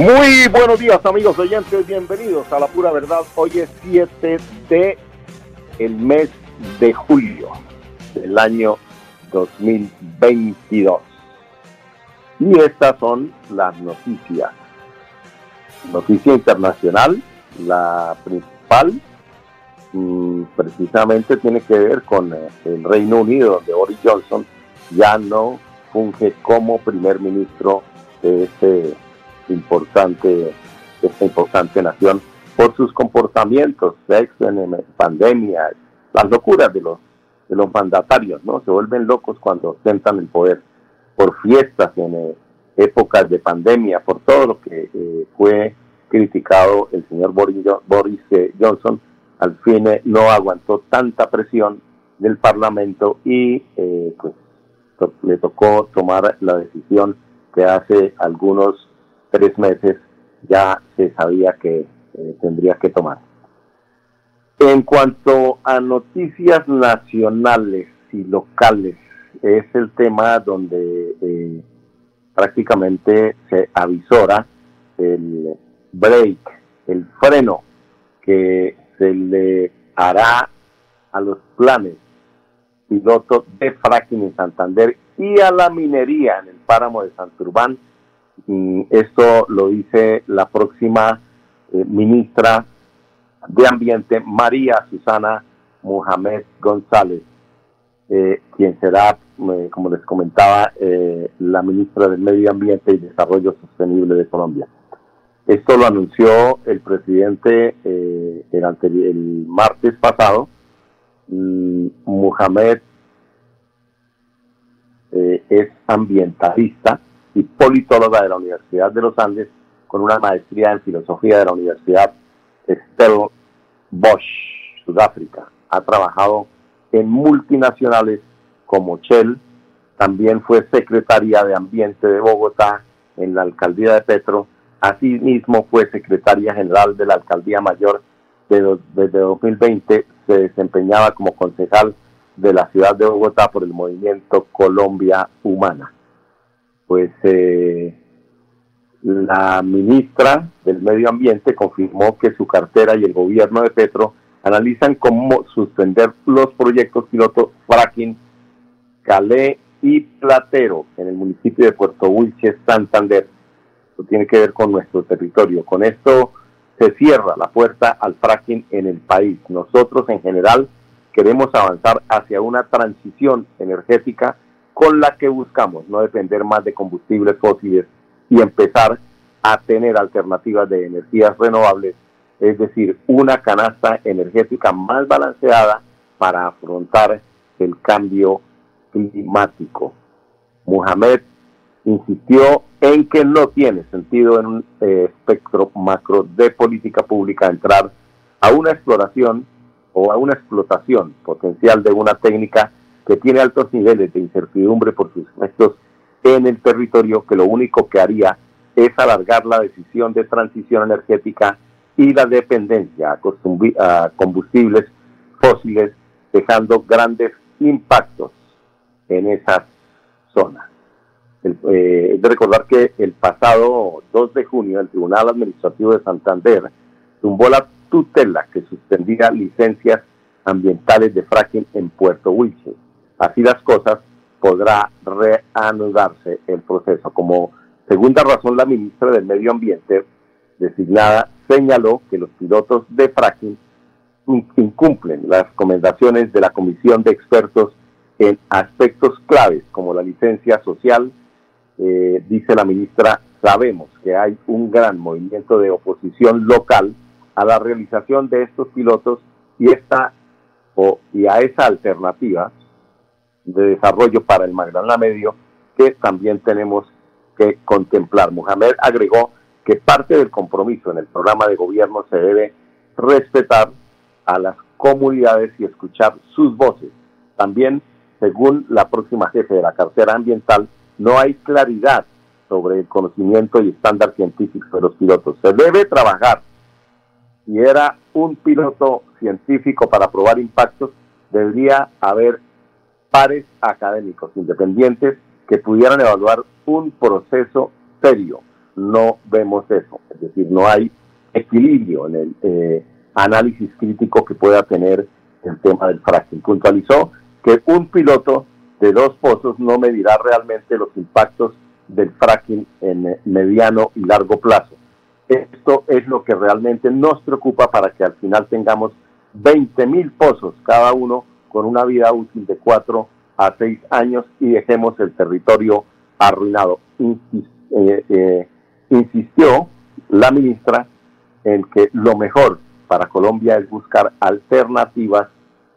Muy buenos días amigos oyentes, bienvenidos a La Pura Verdad. Hoy es 7 de el mes de julio del año 2022. Y estas son las noticias. Noticia internacional, la principal, mm, precisamente tiene que ver con eh, el Reino Unido, donde Boris Johnson ya no funge como primer ministro de este importante, esta importante nación por sus comportamientos, sexo en pandemia, las locuras de los, de los mandatarios, ¿no? Se vuelven locos cuando ostentan el poder por fiestas en eh, épocas de pandemia, por todo lo que eh, fue criticado el señor Boris, eh, Johnson, al fin no aguantó tanta presión del Parlamento y pues le tocó tomar la decisión que hace algunos tres meses ya se sabía que eh, tendría que tomar. En cuanto a noticias nacionales y locales, es el tema donde eh, prácticamente se avisora el break, el freno que se le hará a los planes pilotos de fracking en Santander y a la minería en el páramo de Santurbán esto lo dice la próxima eh, ministra de Ambiente, María Susana Mohamed González, eh, quien será, eh, como les comentaba, la ministra del Medio Ambiente y Desarrollo Sostenible de Colombia. Esto lo anunció el presidente el, el, martes pasado. Mm, Mohamed es ambientalista y politóloga de la Universidad de los Andes con una maestría en filosofía de la Universidad Stellenbosch, Sudáfrica. Ha trabajado en multinacionales como Shell, también fue secretaria de Ambiente de Bogotá en la alcaldía de Petro, asimismo fue secretaria general de la alcaldía mayor desde 2020, se desempeñaba como concejal de la ciudad de Bogotá por el movimiento Colombia Humana pues eh, la ministra del Medio Ambiente confirmó que su cartera y el gobierno de Petro analizan cómo suspender los proyectos pilotos fracking Calé y Platero en el municipio de Puerto Wilches, Santander. Esto tiene que ver con nuestro territorio. Con esto se cierra la puerta al fracking en el país. Nosotros en general queremos avanzar hacia una transición energética con la que buscamos no depender más de combustibles fósiles y empezar a tener alternativas de energías renovables, es decir, una canasta energética más balanceada para afrontar el cambio climático. Mohamed insistió en que no tiene sentido en un eh, espectro macro de política pública entrar a una exploración o a una explotación potencial de una técnica que tiene altos niveles de incertidumbre por sus efectos en el territorio, que lo único que haría es alargar la decisión de transición energética y la dependencia a combustibles fósiles, dejando grandes impactos en esas zonas. Eh, de recordar que el pasado 2 de junio el Tribunal Administrativo de Santander tumbó la tutela que suspendía licencias ambientales de fracking en Puerto Wilches así las cosas, podrá reanudarse el proceso. Como segunda razón, la ministra del Medio Ambiente designada señaló que los pilotos de fracking incumplen las recomendaciones de la Comisión de Expertos en aspectos claves como la licencia social. Eh, dice la ministra, sabemos que hay un gran movimiento de oposición local a la realización de estos pilotos y, esta, o, y a esa alternativa de desarrollo para el Magdalena Medio que también tenemos que contemplar. Mohamed agregó que parte del compromiso en el programa de gobierno se debe respetar a las comunidades y escuchar sus voces. También, según la próxima jefe de la cartera ambiental, no hay claridad sobre el conocimiento y estándar científico de los pilotos. Se debe trabajar. Si era un piloto científico para probar impactos, debería haber pares académicos independientes que pudieran evaluar un proceso serio. No vemos eso, es decir, no hay equilibrio en el eh, análisis crítico que pueda tener el tema del fracking. Puntualizó que un piloto de dos pozos no medirá realmente los impactos del fracking en mediano y largo plazo. Esto es lo que realmente nos preocupa para que al final tengamos 20 mil pozos cada uno con una vida útil de 4 a 6 años y dejemos el territorio arruinado. Eh, eh, insistió la ministra en que lo mejor para Colombia es buscar alternativas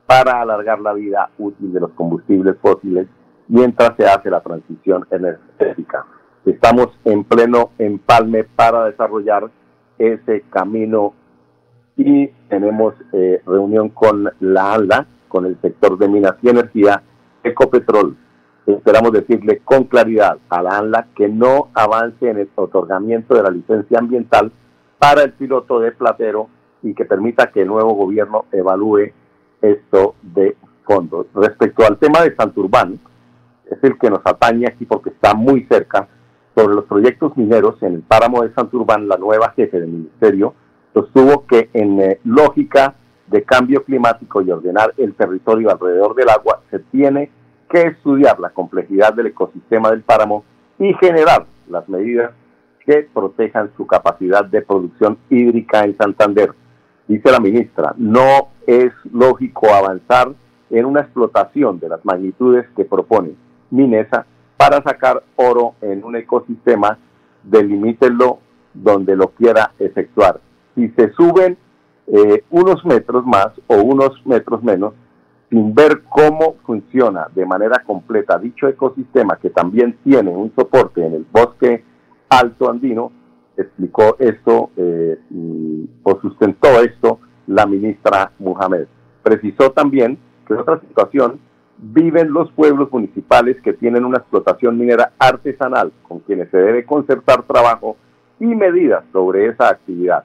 para alargar la vida útil de los combustibles fósiles mientras se hace la transición energética. Estamos en pleno empalme para desarrollar ese camino y tenemos eh, reunión con la ALA, con el sector de minas y energía, Ecopetrol. Esperamos decirle con claridad a la ANLA que no avance en el otorgamiento de la licencia ambiental para el piloto de Platero y que permita que el nuevo gobierno evalúe esto de fondo. Respecto al tema de Santurbán, es el que nos atañe aquí porque está muy cerca, sobre los proyectos mineros en el páramo de Santurbán, la nueva jefe del ministerio sostuvo que en eh, lógica de cambio climático y ordenar el territorio alrededor del agua, se tiene que estudiar la complejidad del ecosistema del páramo y generar las medidas que protejan su capacidad de producción hídrica en Santander. Dice la ministra, no es lógico avanzar en una explotación de las magnitudes que propone Minesa para sacar oro en un ecosistema, delimítelo donde lo quiera efectuar. Si se suben eh, unos metros más o unos metros menos, sin ver cómo funciona de manera completa dicho ecosistema que también tiene un soporte en el bosque alto andino, explicó esto eh, o sustentó esto la ministra Muhammad. Precisó también que otra situación viven los pueblos municipales que tienen una explotación minera artesanal con quienes se debe concertar trabajo y medidas sobre esa actividad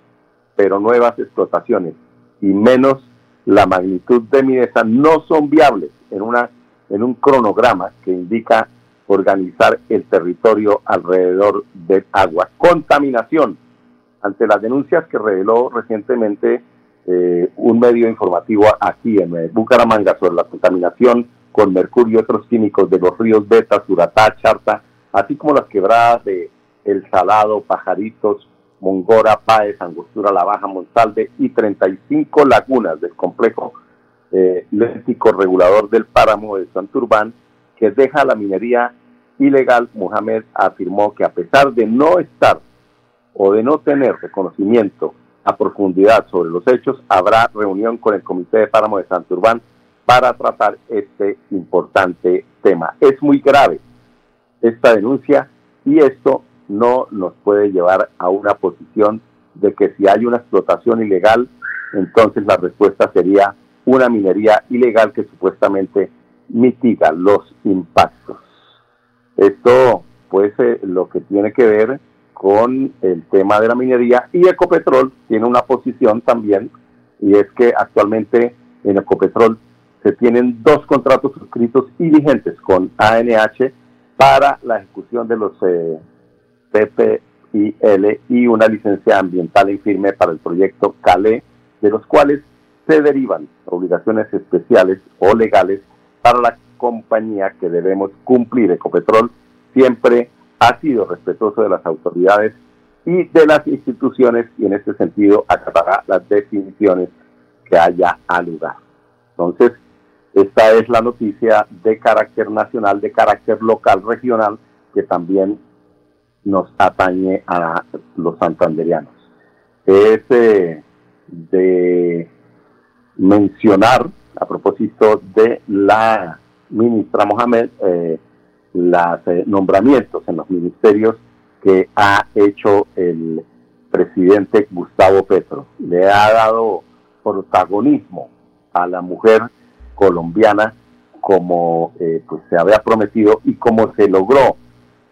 pero nuevas explotaciones y menos la magnitud de Minesa no son viables en, una, en un cronograma que indica organizar el territorio alrededor del agua. Contaminación. Ante las denuncias que reveló recientemente eh, un medio informativo aquí en Bucaramanga sobre la contaminación con mercurio y otros químicos de los ríos Beta, Suratá, Charta, así como las quebradas de El Salado, Pajaritos, Mongora, Páez, Angostura, La Baja, Monsalve y 35 lagunas del complejo eh, regulador del páramo de Santurbán que deja la minería ilegal, Mohamed afirmó que a pesar de no estar o de no tener reconocimiento a profundidad sobre los hechos, habrá reunión con el Comité de Páramo de Santurbán para tratar este importante tema. Es muy grave esta denuncia y esto no nos puede llevar a una posición de que si hay una explotación ilegal, entonces la respuesta sería una minería ilegal que supuestamente mitiga los impactos. Esto pues eh, lo que tiene que ver con el tema de la minería y Ecopetrol tiene una posición también y es que actualmente en Ecopetrol se tienen dos contratos suscritos y vigentes con ANH para la ejecución de los eh, PPIL y una licencia ambiental en firme para el proyecto CALE, de los cuales se derivan obligaciones especiales o legales para la compañía que debemos cumplir. Ecopetrol siempre ha sido respetuoso de las autoridades y de las instituciones y en este sentido acatará las definiciones que haya al lugar. Entonces, esta es la noticia de carácter nacional, de carácter local, regional, que también nos atañe a los santanderianos. Es de mencionar, a propósito de la ministra Mohamed, eh, los eh, nombramientos en los ministerios que ha hecho el presidente Gustavo Petro. Le ha dado protagonismo a la mujer colombiana como eh, pues se había prometido y como se logró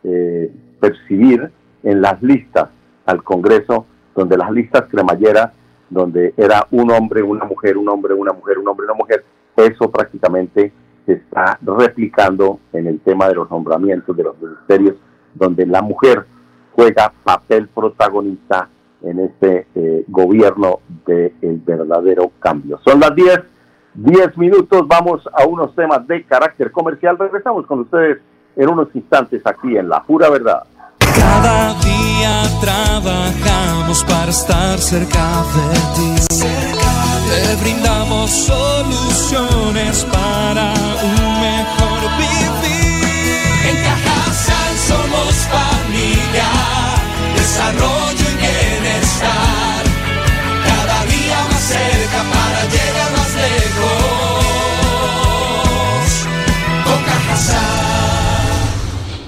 eh, percibir en las listas al Congreso, donde las listas cremalleras, donde era un hombre, una mujer, un hombre, una mujer, un hombre, una mujer, eso prácticamente se está replicando en el tema de los nombramientos de los ministerios, donde la mujer juega papel protagonista en este eh, gobierno del verdadero cambio. Son las 10, 10 minutos, vamos a unos temas de carácter comercial. Regresamos con ustedes en unos instantes aquí en La Pura Verdad. Cada día trabajamos para estar cerca de ti. Te brindamos soluciones para un mejor vivir. En Cajasal somos familia, desarrollo y bienestar. Cada día más cerca para llegar más lejos.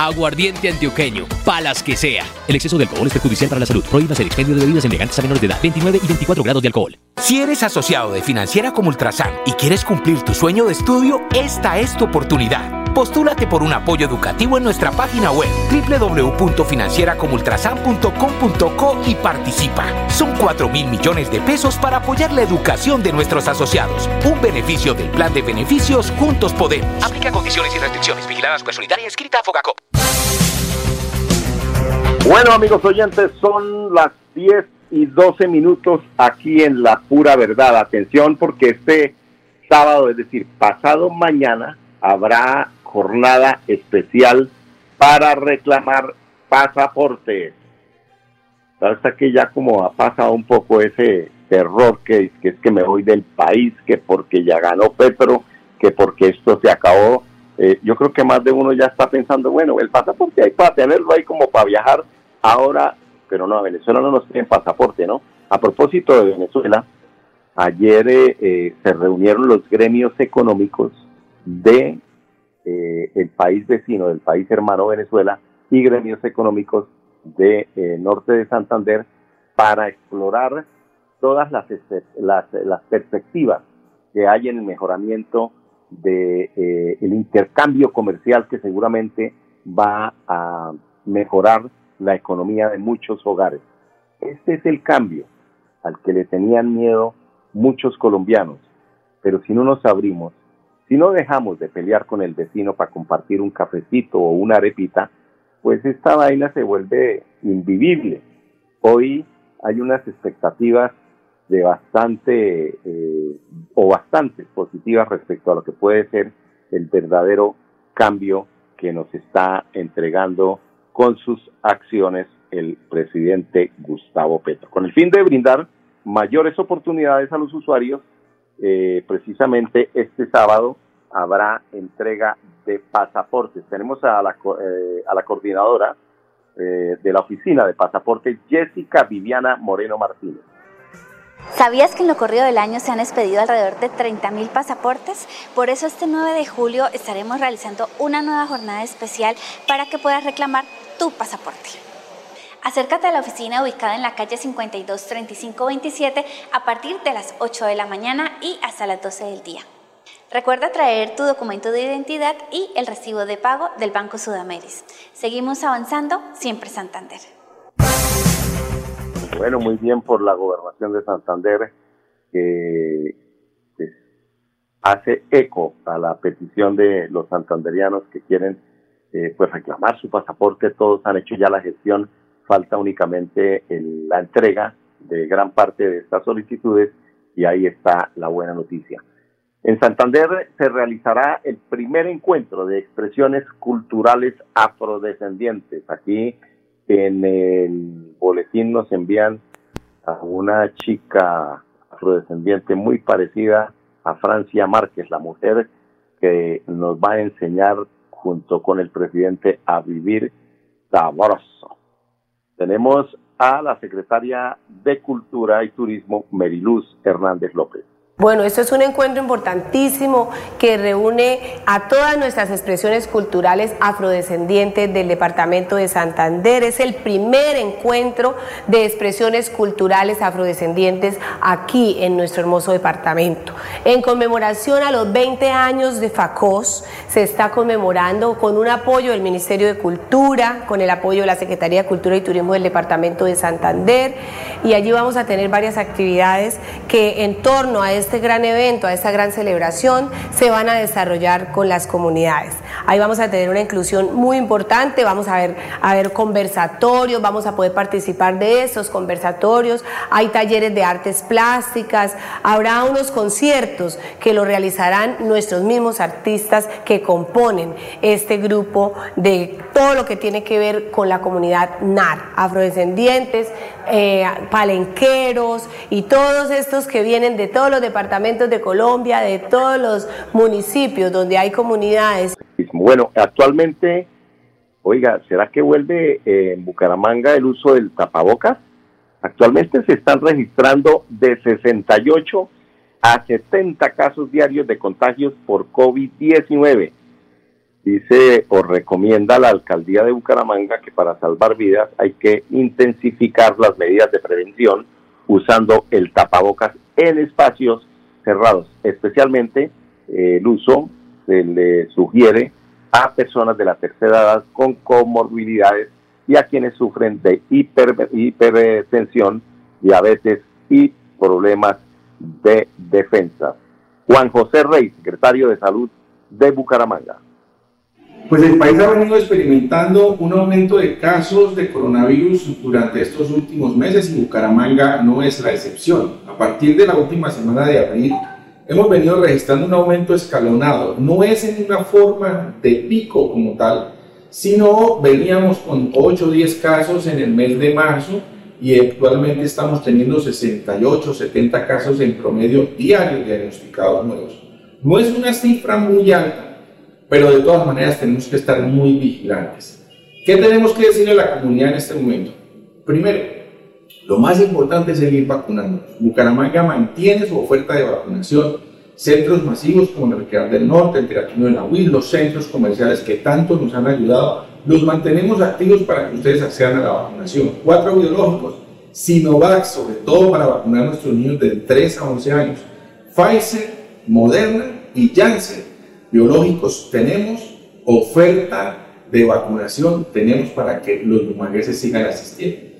Aguardiente antioqueño, palas que sea. El exceso de alcohol es perjudicial para la salud. Prohíbas el expendio de bebidas elegantes a menores de edad. 29 y 24 grados de alcohol. Si eres asociado de Financiera como Ultrasan y quieres cumplir tu sueño de estudio, esta es tu oportunidad. Postúlate por un apoyo educativo en nuestra página web www.financieracomultrasan.com.co y participa. Son 4 mil millones de pesos para apoyar la educación de nuestros asociados. Un beneficio del plan de beneficios Juntos Podemos. Aplica condiciones y restricciones. Vigiladas Supersolidaria escrita a Fogacop. Bueno, amigos oyentes, son las 10 y 12 minutos aquí en La Pura Verdad. Atención, porque este sábado, es decir, pasado mañana, habrá jornada especial para reclamar pasaportes. Hasta que ya como ha pasado un poco ese terror que, que es que me voy del país, que porque ya ganó Petro, que porque esto se acabó. Eh, yo creo que más de uno ya está pensando, bueno, el pasaporte hay para tenerlo ahí como para viajar ahora, pero no, a Venezuela no nos tienen pasaporte, ¿no? A propósito de Venezuela, ayer eh, eh, se reunieron los gremios económicos de eh, el país vecino, del país hermano Venezuela, y gremios económicos de eh, norte de Santander para explorar todas las, perspectivas que hay en el mejoramiento de eh, el intercambio comercial que seguramente va a mejorar la economía de muchos hogares. Este es el cambio al que le tenían miedo muchos colombianos, pero si no nos abrimos, si no dejamos de pelear con el vecino para compartir un cafecito o una arepita, pues esta vaina se vuelve invivible. Hoy hay unas expectativas de bastante eh, o bastante positivas respecto a lo que puede ser el verdadero cambio que nos está entregando con sus acciones el presidente Gustavo Petro, con el fin de brindar mayores oportunidades a los usuarios eh, precisamente este sábado habrá entrega de pasaportes. Tenemos a la, eh, a la coordinadora eh, de la oficina de pasaportes, Jessica Viviana Moreno Martínez. ¿Sabías que en lo corrido del año se han expedido alrededor de 30.000 pasaportes? Por eso este 9 de julio estaremos realizando una nueva jornada especial para que puedas reclamar tu pasaporte. Acércate a la oficina ubicada en la calle 52 35 27 a partir de las 8 de la mañana y hasta las 12 del día. Recuerda traer tu documento de identidad y el recibo de pago del Banco Sudameris. Seguimos avanzando, siempre Santander. Bueno, muy bien por la gobernación de Santander que pues, hace eco a la petición de los santanderianos que quieren eh, pues reclamar su pasaporte. Todos han hecho ya la gestión falta únicamente la entrega de gran parte de estas solicitudes y ahí está la buena noticia. En Santander se realizará el primer encuentro de expresiones culturales afrodescendientes. Aquí en el boletín nos envían a una chica afrodescendiente muy parecida a Francia Márquez, la mujer que nos va a enseñar junto con el presidente a vivir sabroso. Tenemos a la secretaria de Cultura y Turismo, Meriluz Hernández López. Bueno, esto es un encuentro importantísimo que reúne a todas nuestras expresiones culturales afrodescendientes del departamento de Santander. Es el primer encuentro de expresiones culturales afrodescendientes aquí en nuestro hermoso departamento. En conmemoración a los 20 años de FACOS, se está conmemorando con un apoyo del Ministerio de Cultura, con el apoyo de la Secretaría de Cultura y Turismo del departamento de Santander. Y allí vamos a tener varias actividades que en torno a este este gran evento, a esta gran celebración, se van a desarrollar con las comunidades. Ahí vamos a tener una inclusión muy importante, vamos a ver, a ver conversatorios, vamos a poder participar de esos conversatorios, hay talleres de artes plásticas, habrá unos conciertos que lo realizarán nuestros mismos artistas que componen este grupo de todo lo que tiene que ver con la comunidad NAR, afrodescendientes, eh, palenqueros y todos estos que vienen de todos los departamentos de Colombia, de todos los municipios donde hay comunidades. Bueno, actualmente, oiga, ¿será que vuelve eh, en Bucaramanga el uso del tapabocas? Actualmente se están registrando de 68 a 70 casos diarios de contagios por COVID-19 dice o recomienda la alcaldía de Bucaramanga que para salvar vidas hay que intensificar las medidas de prevención usando el tapabocas en espacios cerrados. Especialmente eh, el uso se le sugiere a personas de la tercera edad con comorbilidades y a quienes sufren de hipertensión, diabetes y problemas de defensa. Juan José Rey, secretario de Salud de Bucaramanga. Pues el país ha venido experimentando un aumento de casos de coronavirus durante estos últimos meses y Bucaramanga no es la excepción. A partir de la última semana de abril hemos venido registrando un aumento escalonado. No es en una forma de pico como tal, sino veníamos con 8 o 10 casos en el mes de marzo y actualmente estamos teniendo 68, 70 casos en promedio diarios diagnosticados nuevos. No es una cifra muy alta, pero de todas maneras tenemos que estar muy vigilantes. ¿Qué tenemos que decirle a la comunidad en este momento? Primero, lo más importante es seguir vacunando. Bucaramanga mantiene su oferta de vacunación. Centros masivos como el Requeral del Norte, el Teratino de Nahuil, los centros comerciales que tanto nos han ayudado, los mantenemos activos para que ustedes accedan a la vacunación. Cuatro biológicos, Sinovac, sobre todo para vacunar a nuestros niños de 3 a 11 años, Pfizer, Moderna y Janssen biológicos tenemos, oferta de vacunación tenemos para que los bumangueses sigan asistiendo.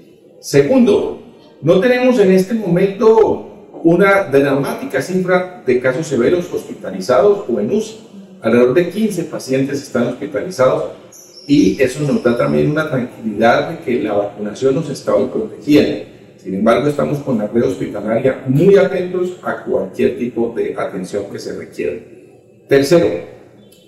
Segundo, no tenemos en este momento una dramática cifra de casos severos hospitalizados o en UCI. Alrededor de 15 pacientes están hospitalizados y eso nos da también una tranquilidad de que la vacunación nos está protegiendo. Sin embargo, estamos con la red hospitalaria muy atentos a cualquier tipo de atención que se requiera. Tercero,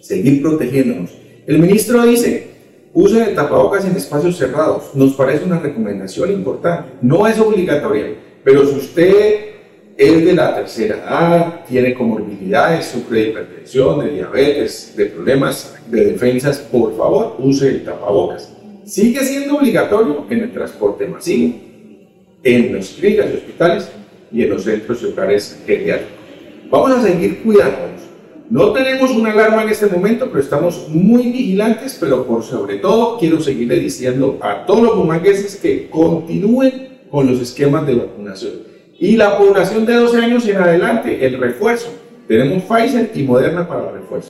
seguir protegiéndonos. El ministro dice, use el tapabocas en espacios cerrados. Nos parece una recomendación importante. No es obligatoria, pero si usted es de la tercera edad, tiene comorbilidades, sufre de hipertensión, de diabetes, de problemas de defensas, por favor, use el tapabocas. Sigue siendo obligatorio en el transporte masivo, en los clínicas y hospitales y en los centros y hogares geriátricos. Vamos a seguir cuidándonos no tenemos una alarma en este momento, pero estamos muy vigilantes, pero por sobre todo quiero seguirle diciendo a todos los bumangueses que continúen con los esquemas de vacunación. Y la población de 12 años en adelante, el refuerzo. Tenemos Pfizer y Moderna para el refuerzo.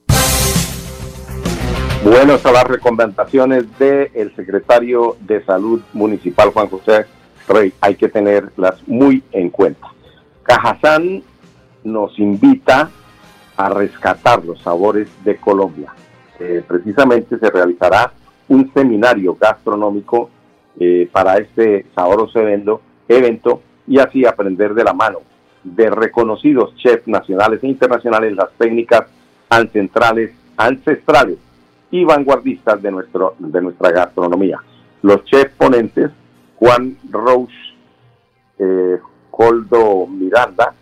Bueno, estas las recomendaciones del secretario de Salud Municipal, Juan José Rey. Hay que tenerlas muy en cuenta. Cajazán nos invita a rescatar los sabores de Colombia. Eh, precisamente se realizará un seminario gastronómico eh, para este sabroso evento, evento y así aprender de la mano de reconocidos chefs nacionales e internacionales las técnicas ancestrales, ancestrales y vanguardistas de, nuestro, de nuestra gastronomía. Los chefs ponentes, Juan Roche, eh, Coldo Miranda,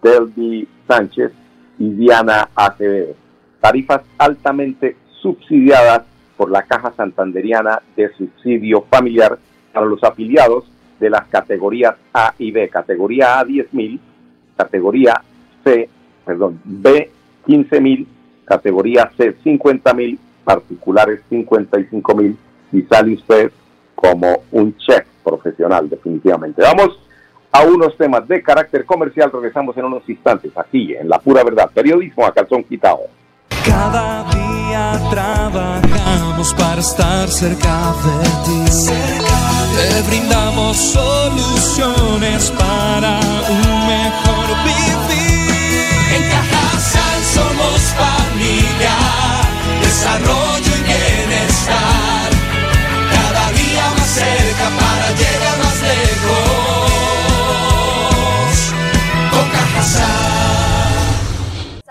Delby Sánchez y Diana Acevedo. Tarifas altamente subsidiadas por la Caja Santanderiana de Subsidio Familiar para los afiliados de las categorías A y B. Categoría A 10.000, categoría C, perdón, B 15.000, categoría C 50.000, particulares 55.000 y sale usted como un chef profesional definitivamente. Vamos a unos temas de carácter comercial, regresamos en unos instantes aquí en La Pura Verdad, periodismo a calzón quitado. Cada día trabajamos para estar cerca de ti. Te brindamos soluciones para un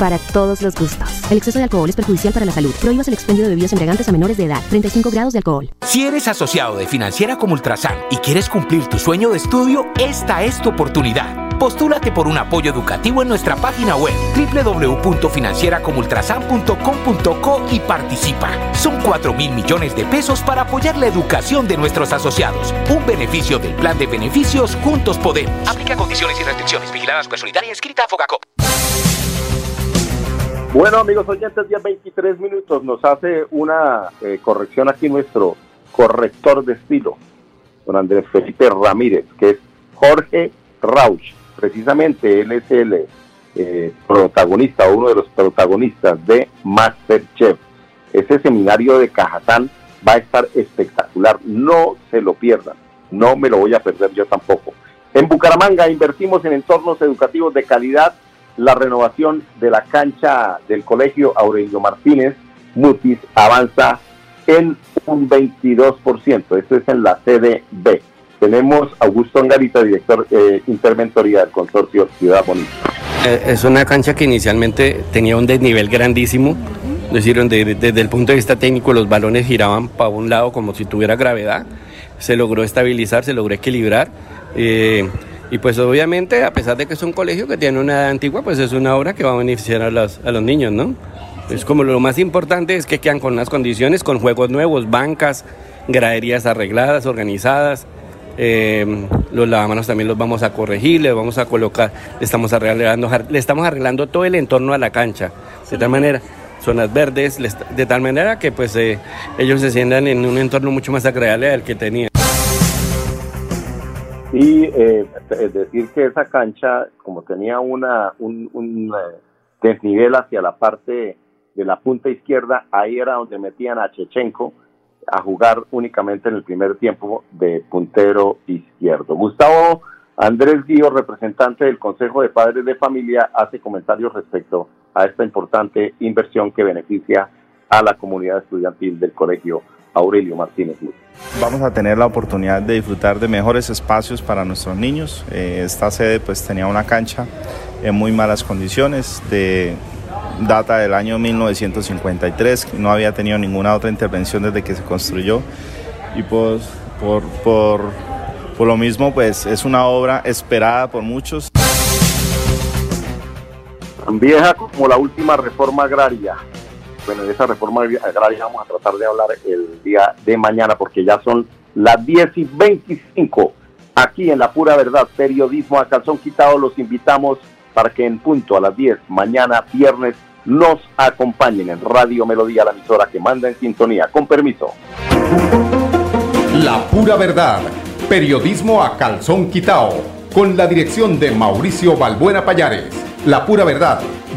para todos los gustos. El exceso de alcohol es perjudicial para la salud. Prohíbas el expendio de bebidas embriagantes a menores de edad. 35 grados de alcohol. Si eres asociado de Financiera como Ultrasan y quieres cumplir tu sueño de estudio, esta es tu oportunidad. Postúlate por un apoyo educativo en nuestra página web www.financieracomultrasan.com.co y participa. Son 4 mil millones de pesos para apoyar la educación de nuestros asociados. Un beneficio del plan de beneficios Juntos Podemos. Aplica condiciones y restricciones. Vigilada Supersolidaria y escrita a Fogacop. Bueno, amigos oyentes, ya 23 minutos nos hace una eh, corrección aquí nuestro corrector de estilo, don Andrés Felipe Ramírez, que es Jorge Rauch. Precisamente él es el eh, protagonista, uno de los protagonistas de Masterchef. Ese seminario de Cajatán va a estar espectacular, no se lo pierdan, no me lo voy a perder yo tampoco. En Bucaramanga invertimos en entornos educativos de calidad la renovación de la cancha del colegio Aurelio Martínez Mutis avanza en un 22%. Esto es en la sede B. Tenemos a Augusto Angarita, director eh, interventoría del consorcio Ciudad Bonita. Eh, Es una cancha que inicialmente tenía un desnivel grandísimo, es decir, donde desde el punto de vista técnico los balones giraban para un lado como si tuviera gravedad. Se logró estabilizar, se logró equilibrar. eh, y pues obviamente, a pesar de que es un colegio que tiene una edad antigua, pues es una obra que va a beneficiar a los, a los niños, ¿no? Es como lo más importante es que quedan con unas condiciones, con juegos nuevos, bancas, graderías arregladas, organizadas. Eh, los lavamanos también los vamos a corregir, le vamos a colocar, le estamos arreglando, le estamos arreglando todo el entorno a la cancha. De tal manera, zonas verdes, de tal manera que pues eh, ellos se sientan en un entorno mucho más agradable al que tenían. Y eh, es decir que esa cancha, como tenía una, un, un, eh, desnivel hacia la parte de la punta izquierda, ahí era donde metían a Chechenko a jugar únicamente en el primer tiempo de puntero izquierdo. Gustavo Andrés Guío, representante del Consejo de Padres de Familia, hace comentarios respecto a esta importante inversión que beneficia a la comunidad estudiantil del Colegio Aurelio Martínez Luz. Vamos a tener la oportunidad de disfrutar de mejores espacios para nuestros niños. Eh, esta sede pues tenía una cancha en muy malas condiciones, de data del año 1953, no había tenido ninguna otra intervención desde que se construyó y pues por, por, por lo mismo pues es una obra esperada por muchos. Tan vieja como la última reforma agraria. Bueno, de esa reforma agraria vamos a tratar de hablar el día de mañana porque ya son las 10 y 25 aquí en La Pura Verdad, periodismo a calzón quitado. Los invitamos para que en punto a las 10 mañana viernes nos acompañen en Radio Melodía, la emisora que manda en sintonía. Con permiso. La Pura Verdad, periodismo a calzón quitado, con la dirección de Mauricio Balbuena Payares. La Pura Verdad,